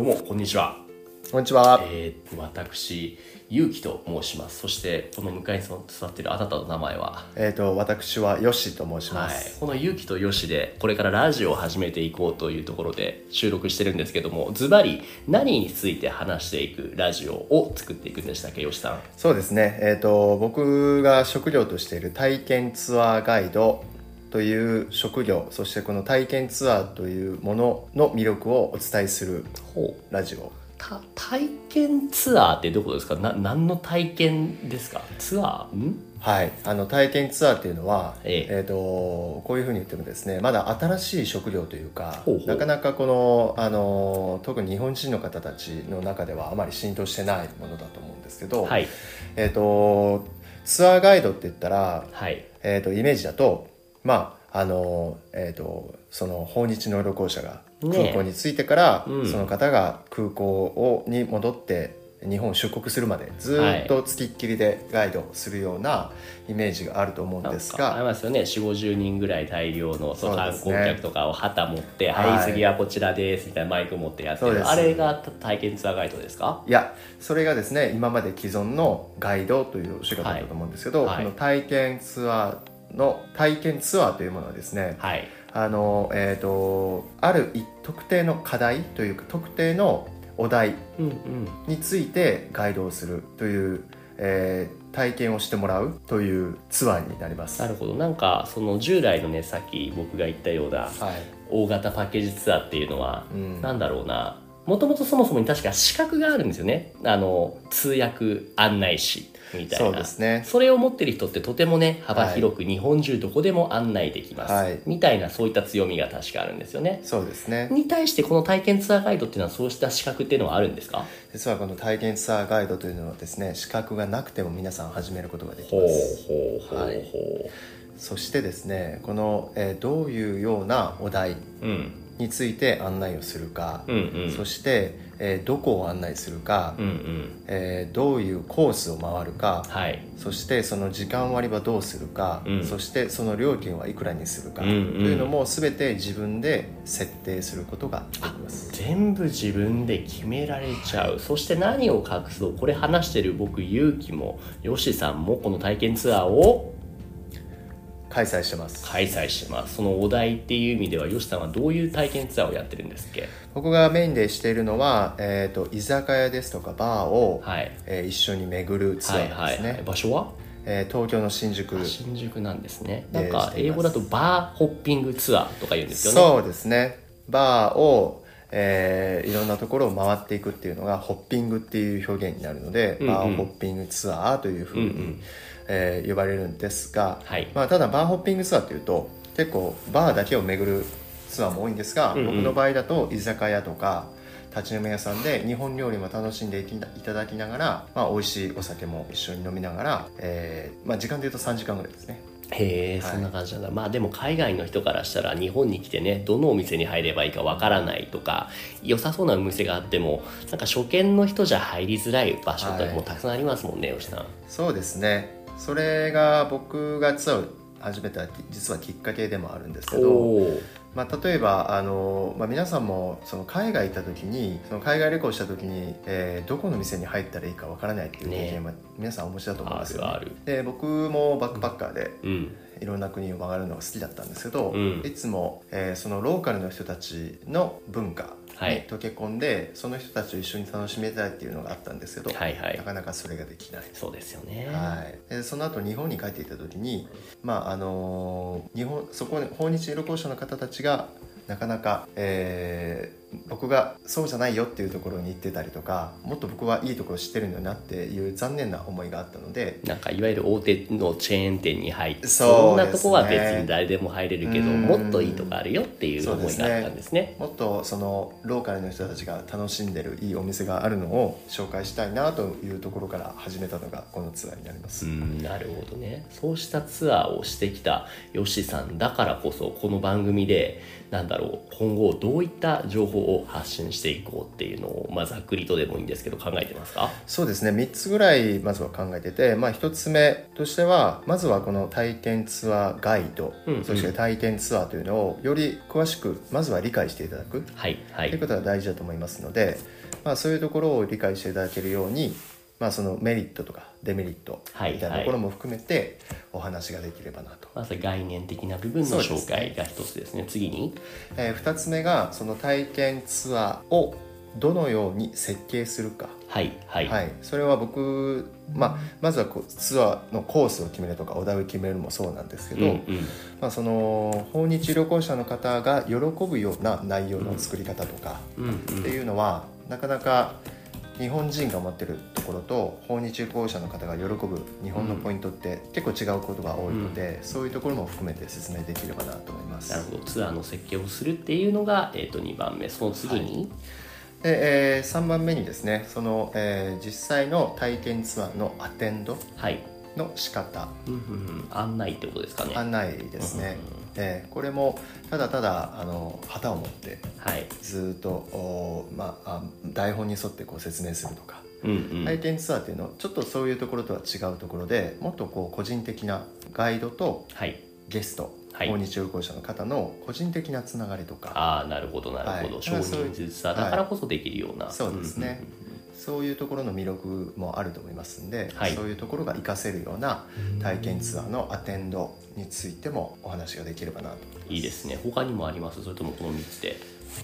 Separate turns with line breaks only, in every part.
どうもこんにちは
こんにちは。
えー、私ゆうきと申しますそしてこの向かいに座っているあなたの名前は？
えっ、と、私はヨッシーと申しま
はい
す。、
このゆうきとよしでこれからラジオを始めていこうというところで収録してるんですけどもズバリ何について話していくラジオを作っていくんでしたっけよしさん？
そうですね。えっ、と、僕が職業としている体験ツアーガイドという職業、そしてこの体験ツアーというものの魅力をお伝えするラジオ。
た体験ツアーってどこですか？な何の体験ですか？ツアー？ん？
はい。あの、体験ツアーっていうのは、
ええ。
えっ、と、こういうふうに言ってもですね、まだ新しい職業というか、なかなかこの、あの、特に日本人の方たちの中ではあまり浸透してないものだと思うんですけど、
はい。
えっ、と、ツアーガイドって言ったら、
はい。
えー、とイメージだとまああのえー、とその訪日の旅行者が
ね
空港に着いてから、
うん。
その方が空港をに戻って日本を出国するまでずーっとつきっきりでガイドするようなイメージがあると思うんです
なんかあり
が、
ますよね。4 5 0人ぐらい大量のその観光客とかを旗持って「
はい
はい次はこちらです」みたいなマイク持ってやってる。あれが体験ツアーガイドですか？
いやそれがですね今まで既存のガイドというお仕事だったと思うんですけど、
はい。
この体験ツアーの体験ツアーというものはですね、
はい。
あのえー、とある一特定の課題というか特定のお題
うんうん。
についてガイドをするという、えー体験をしてもらうというツアーになります。は
なるほど。なんかその従来のねさっき僕が言ったようない。大型パッケージツアーっていうのは、
うん。
なんだろうなもともとそもそもに確か資格があるんですよね。あの通訳案内士みたいな。
そうですね。
それを持ってる人ってとてもね幅広く日本中どこでも案内できます、
はい。
みたいなそういった強みが確かあるんですよね。
そうですね。
に対してこの体験ツアーガイドっていうのはそうした資格っていうのはあるんですか？
実はこの体験ツアーガイドというのはですね資格がなくても皆さん始めることができ
ほう
ます
ほうほうほう、
はい。そしてですねこの、えーどういうようなお題
うん
について案内をするか、
うんうん。
そして、えーどこを案内するか、
うんうん。
えーどういうコースを回るか、
はい。
そしてその時間割はどうするか、
うん。
そしてその料金はいくらにするか、
うんうん。
というのも全て自分で設定することができます。
全部自分で決められちゃう。そして何を隠そうこれ話してる僕勇気もよしさんもこの体験ツアーを
開催してます。
開催します。そのお題っていう意味ではよしさんはどういう体験ツアーをやってるんですっけ？
僕がメインでしているのは、えー、と居酒屋ですとかバーを、
はい。
えー一緒に巡るツア
はい
ーですね、
はいはい場所は？
えー東京の新宿。
あ新宿なんですね。
で
なんか英語だとバーホッピングツアーとか言うんですよね。
そうですね。バーを、えーいろんなところを回っていくっていうのがホッピングっていう表現になるので、
うんうん。
バーホッピングツアーというふうに、
うんうん。
えー呼ばれるんですが、
はい。
まあ、ただバーホッピングツアーっていうと結構バーだけを巡るツアーも多いんですが、
うんうん。
僕の場合だと居酒屋とか立ち飲み屋さんで日本料理も楽しんでいただきながら、まあ、美味しいお酒も一緒に飲みながら、えーまあ、時間でいうと3時間ぐらいですね
へえ、
はい。
そんな感じなんだ。まあでも海外の人からしたら日本に来てねどのお店に入ればいいかわからないとか良さそうなお店があってもなんか初見の人じゃ入りづらい場所って
はい。
もうたくさんありますもんね、吉さん。
そうですね。それが僕がツアーを始めた実はきっかけでもあるんですけど、まあ、例えばあの、まあ、皆さんもその海外行った時にその海外旅行した時に、えーどこの店に入ったらいいかわからないっていう経験は皆さんお持ちだと思うん
あ
ですよ、ね。
るある。
で僕もバックパッカーで
うん。
いろんな国を回るのが好きだったんですけど、
うん。
いつも、えーそのローカルの人たちの文化
はい。
に溶け込んで、その人たちと一緒に楽しめたいっていうのがあったんですけど、
はいはい。
なかなかそれができない。
そうですよね、
はい、でその後日本に帰っていた時に、まああの日本そこに訪日旅行者の方たちがなかなか、えー僕がそうじゃないよっていうところに行ってたりとかもっと僕はいいところ知ってるんだなっていう残念な思いがあったので
なんかいわゆる大手のチェーン店に入って
そね。
んなとこは別に誰でも入れるけど
うん。
もっといいとこあるよっていう思いがあったんですね。
もっとそのローカルの人たちが楽しんでるいいお店があるのを紹介したいなというところから始めたのがこのツアーになります。
うんなるほどね。そうしたツアーをしてきたヨシさんだからこそこの番組でなんだろう今後どういった情報を発信していこうっていうのを、まあ、ざっくりとでもいいんですけど考えてますか？
そうですね。3つぐらいまずは考えてて、まあ、1つ目としてはまずはこの体験ツアーガイド、
うんうん。
そして体験ツアーというのをより詳しくまずは理解していただく。
はいはい。
ということが大事だと思いますので、まあ、そういうところを理解していただけるように、まあ、そのメリットとかデメリット
はい
みたいなところも含めてお話ができればなと。
まず概念的な部分の紹介が一つですね。次に。
え2つ目がその体験ツアーをどのように設計するか、
はいはい、
はい、それは僕、まあ、まずはこうツアーのコースを決めるとかお題を決めるのもそうなんですけど、
うんうん。
まあ、その訪日旅行者の方が喜ぶような内容の作り方とか
うんうん。
っていうのは、なかなか日本人が持ってるところと訪日旅行者の方が喜ぶ日本のポイントって結構違うことが多いので、そういうところも含めて説明できればなと思います。
なるほど。ツアーの設計をするっていうのが、えー、と2番目。その次に、
で、え3番目にですねその、えー実際の体験ツアーのアテンド
はい、
の仕方。
うんうんうん、案内ってことですかね。
案内ですね、えーこれもただただあの旗を持って
はい、
ずーっと、おーまあ、あ台本に沿ってこう説明するとか、
うんうん。
体験ツアーっていうのはちょっとそういうところとは違うところでもっとこう個人的なガイドと
はい。
ゲスト、
はい。
訪日旅行者の方の個人的なつながりとか。
ああなるほどなるほど、
はい。
少人数ツアーだからこそできるような、
そうですね。
んうん
そういうところの魅力もあると思いますんで、
はい。
そういうところが活かせるような体験ツアーのアテンドについてもお話ができればなと。
うんいいですね。他にもあります？それともこの3つで。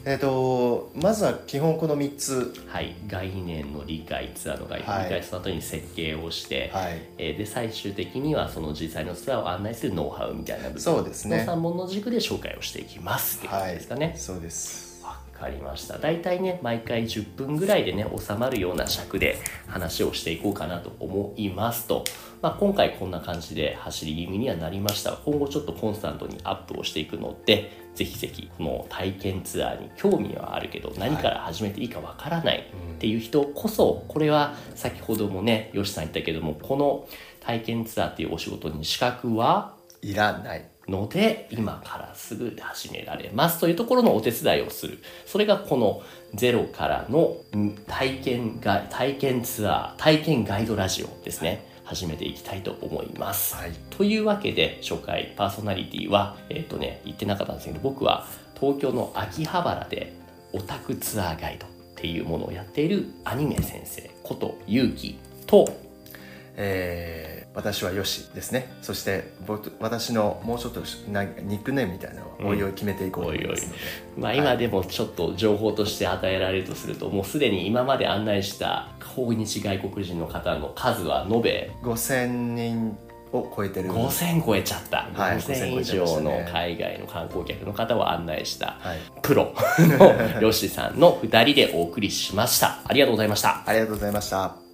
えっ、とまずは基本この3つ。
はい。概念の理解ツアーの概念理解した後に設計をして、
はい。
えーで最終的にはその実際のツアーを案内するノウハウみたいな部分。
そうですね。
の3本の軸で紹介をしていきますっていう感じですかね、
そうです。
わかりました。大体ね毎回10分ぐらいでね収まるような尺で話をしていこうかなと思いますと、まあ、今回こんな感じで走り気味にはなりましたが今後ちょっとコンスタントにアップをしていくのでぜひぜひこの体験ツアーに興味はあるけど何から始めていいかわからないっていう人こそこれは先ほどもねよしさん言ったけどもこの体験ツアーっていうお仕事に資格はい
らない。
ので今からすぐ始められますというところのお手伝いをする。それがこのゼロからのん体験が体験ツアー体験ガイドラジオですね。始めていきたいと思います、
はい。
というわけで初回パーソナリティはえっ、とね言ってなかったんですけど僕は東京の秋葉原でオタクツアーガイドっていうものをやっているアニメ先生ことゆうきと
えー私はよしですね。そして僕私のもうちょっとなニックネームみたいなのをおいおい決めていこうと思います。ので、
まあ、今でもちょっと情報として与えられるとすると、もうすでに今まで案内した訪日外国人の方の数は延べ
5000人を超えてる。
5000超えちゃった、
はい
5000以
5000超えちゃいまし
上の海外の観光客の方を案内した
はい。
プロの ヨッシーさんの2人でお送りしました。ありがとうございました。
ありがとうございました